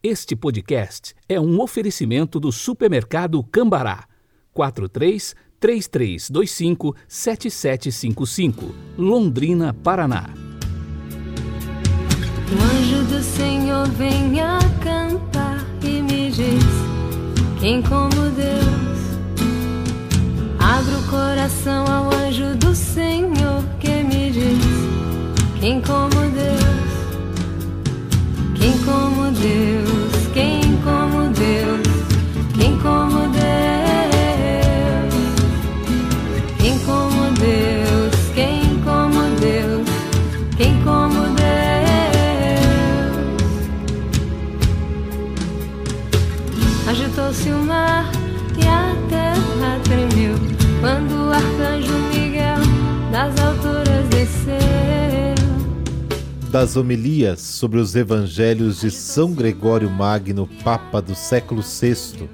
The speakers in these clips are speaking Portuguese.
Este podcast é um oferecimento do supermercado Cambará. 43 3325 7755, Londrina, Paraná. O anjo do Senhor vem acampar e me diz: Quem como Deus? Abro o coração ao anjo do Senhor que me diz: Quem como Das homilias sobre os evangelhos de São Gregório Magno, Papa do século VI.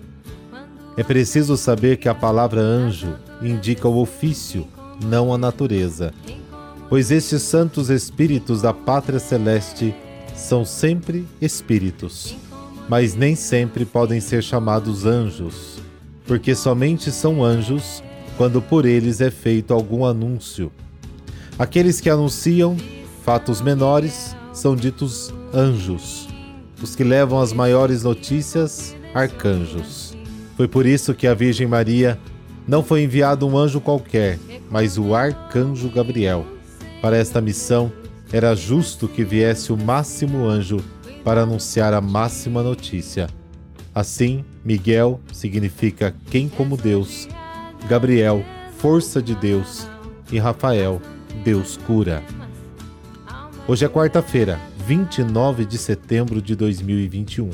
É preciso saber que a palavra anjo indica o ofício, não a natureza, pois estes santos espíritos da pátria celeste são sempre espíritos, mas nem sempre podem ser chamados anjos, porque somente são anjos quando por eles é feito algum anúncio. Aqueles que anunciam fatos menores são ditos anjos, os que levam as maiores notícias, arcanjos. Foi por isso que a Virgem Maria não foi enviado um anjo qualquer, mas o arcanjo Gabriel. Para esta missão, era justo que viesse o máximo anjo para anunciar a máxima notícia. Assim, Miguel significa quem como Deus, Gabriel, força de Deus, e Rafael, Deus cura. Hoje é quarta-feira, 29 de setembro de 2021.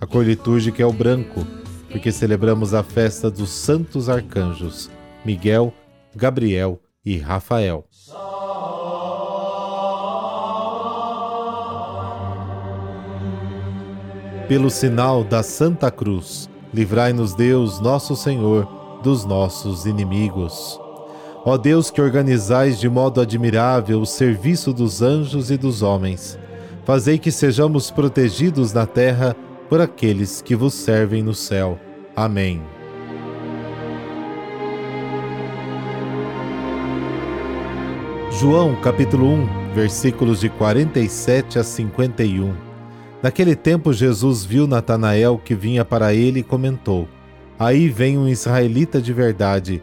A cor litúrgica é o branco, porque celebramos a festa dos santos arcanjos, Miguel, Gabriel e Rafael. Pelo sinal da Santa Cruz, livrai-nos Deus, nosso Senhor, dos nossos inimigos. Ó Deus que organizais de modo admirável o serviço dos anjos e dos homens, fazei que sejamos protegidos na terra por aqueles que vos servem no céu. Amém. João capítulo 1, versículos de 47 a 51. Naquele tempo Jesus viu Natanael que vinha para ele e comentou: Aí vem um israelita de verdade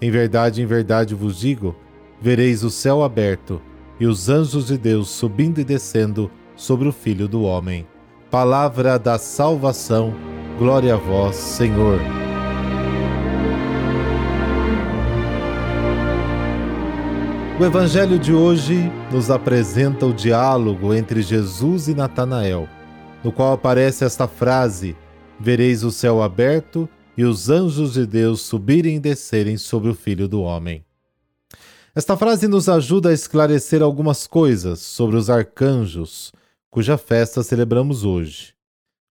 em verdade, em verdade vos digo: vereis o céu aberto e os anjos de Deus subindo e descendo sobre o Filho do Homem. Palavra da salvação, glória a vós, Senhor. O Evangelho de hoje nos apresenta o diálogo entre Jesus e Natanael, no qual aparece esta frase: Vereis o céu aberto e os anjos de Deus subirem e descerem sobre o Filho do Homem. Esta frase nos ajuda a esclarecer algumas coisas sobre os arcanjos, cuja festa celebramos hoje.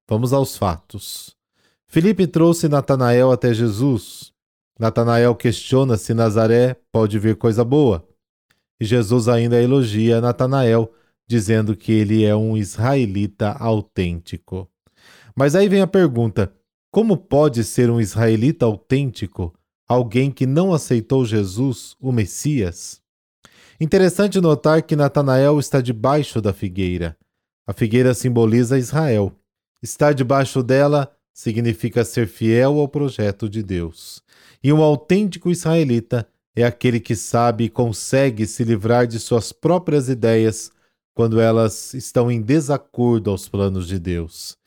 Vamos aos fatos. Filipe trouxe Natanael até Jesus. Natanael questiona se Nazaré pode vir coisa boa. E Jesus ainda elogia Natanael, dizendo que ele é um israelita autêntico. Mas aí vem a pergunta: como pode ser um israelita autêntico alguém que não aceitou Jesus, o Messias? Interessante notar que Natanael está debaixo da figueira. A figueira simboliza Israel. Estar debaixo dela significa ser fiel ao projeto de Deus. E um autêntico israelita é aquele que sabe e consegue se livrar de suas próprias ideias quando elas estão em desacordo aos planos de Deus.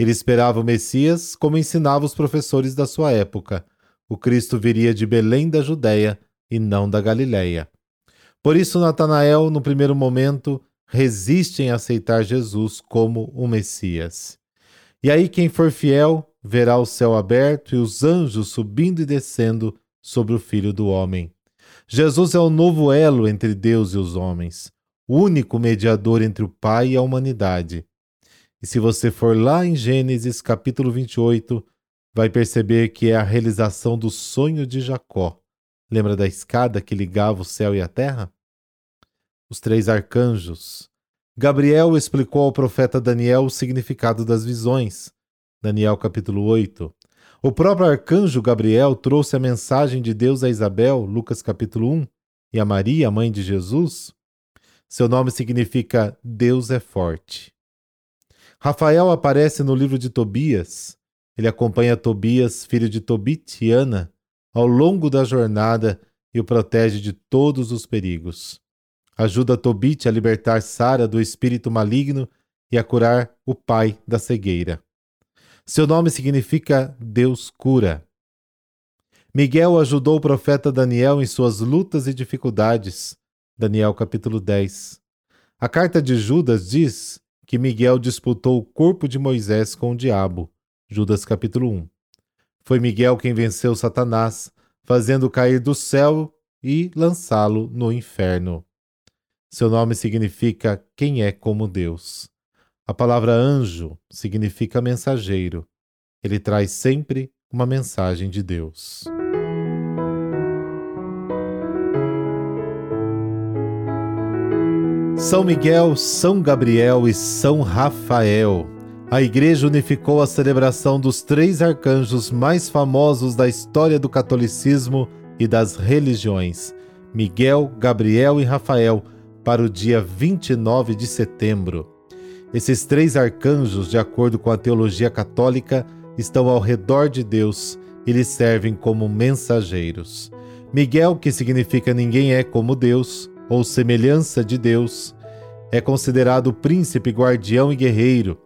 Ele esperava o Messias como ensinava os professores da sua época. O Cristo viria de Belém da Judéia e não da Galiléia. Por isso, Natanael, no primeiro momento, resiste em aceitar Jesus como o Messias. E aí, quem for fiel verá o céu aberto e os anjos subindo e descendo sobre o Filho do Homem. Jesus é o novo elo entre Deus e os homens, o único mediador entre o Pai e a humanidade. E se você for lá em Gênesis capítulo 28, vai perceber que é a realização do sonho de Jacó. Lembra da escada que ligava o céu e a terra? Os três arcanjos. Gabriel explicou ao profeta Daniel o significado das visões. Daniel capítulo 8. O próprio arcanjo Gabriel trouxe a mensagem de Deus a Isabel, Lucas capítulo 1, e a Maria, mãe de Jesus. Seu nome significa Deus é forte. Rafael aparece no livro de Tobias. Ele acompanha Tobias, filho de Tobit e Ana, ao longo da jornada e o protege de todos os perigos. Ajuda Tobit a libertar Sara do espírito maligno e a curar o pai da cegueira. Seu nome significa Deus cura. Miguel ajudou o profeta Daniel em suas lutas e dificuldades. Daniel capítulo 10. A carta de Judas diz que Miguel disputou o corpo de Moisés com o diabo. Judas capítulo 1. Foi Miguel quem venceu Satanás, fazendo cair do céu e lançá-lo no inferno. Seu nome significa quem é como Deus. A palavra anjo significa mensageiro. Ele traz sempre uma mensagem de Deus. São Miguel, São Gabriel e São Rafael. A Igreja unificou a celebração dos três arcanjos mais famosos da história do catolicismo e das religiões, Miguel, Gabriel e Rafael, para o dia 29 de setembro. Esses três arcanjos, de acordo com a teologia católica, estão ao redor de Deus e lhe servem como mensageiros. Miguel, que significa ninguém é como Deus, ou semelhança de Deus, é considerado príncipe, guardião e guerreiro,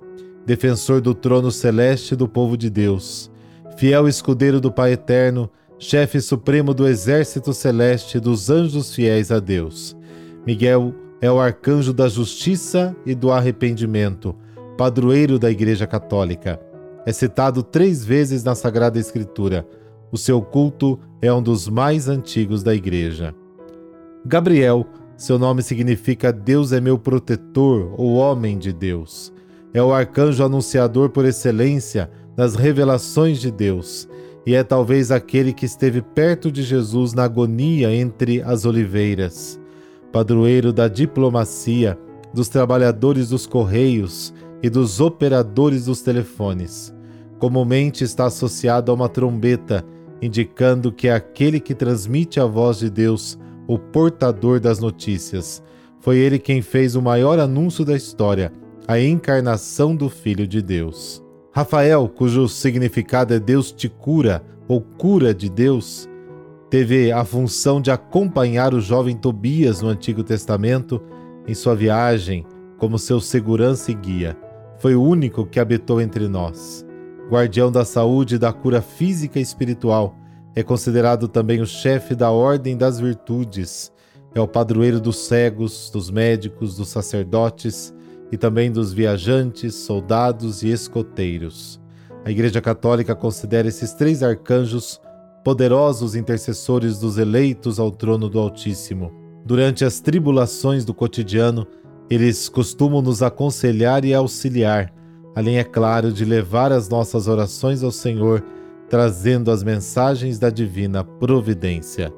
defensor do trono celeste do povo de Deus, fiel escudeiro do Pai Eterno, chefe supremo do exército celeste dos anjos fiéis a Deus. Miguel é o arcanjo da justiça e do arrependimento, padroeiro da Igreja Católica. É citado três vezes na Sagrada Escritura. O seu culto é um dos mais antigos da Igreja. Gabriel, seu nome significa Deus é meu protetor ou homem de Deus. É o arcanjo anunciador por excelência das revelações de Deus e é talvez aquele que esteve perto de Jesus na agonia entre as oliveiras. Padroeiro da diplomacia, dos trabalhadores dos correios e dos operadores dos telefones. Comumente está associado a uma trombeta, indicando que é aquele que transmite a voz de Deus o portador das notícias. Foi ele quem fez o maior anúncio da história, a encarnação do Filho de Deus. Rafael, cujo significado é Deus te cura ou cura de Deus, teve a função de acompanhar o jovem Tobias no Antigo Testamento em sua viagem como seu segurança e guia. Foi o único que habitou entre nós. Guardião da saúde e da cura física e espiritual, é considerado também o chefe da Ordem das Virtudes. É o padroeiro dos cegos, dos médicos, dos sacerdotes e também dos viajantes, soldados e escoteiros. A Igreja Católica considera esses três arcanjos poderosos intercessores dos eleitos ao trono do Altíssimo. Durante as tribulações do cotidiano, eles costumam nos aconselhar e auxiliar, além, é claro, de levar as nossas orações ao Senhor trazendo as mensagens da divina providência.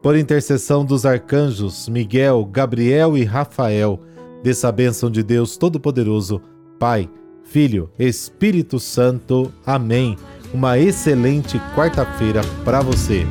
Por intercessão dos arcanjos Miguel, Gabriel e Rafael, dessa bênção de Deus Todo-Poderoso, Pai, Filho, Espírito Santo. Amém. Uma excelente quarta-feira para você.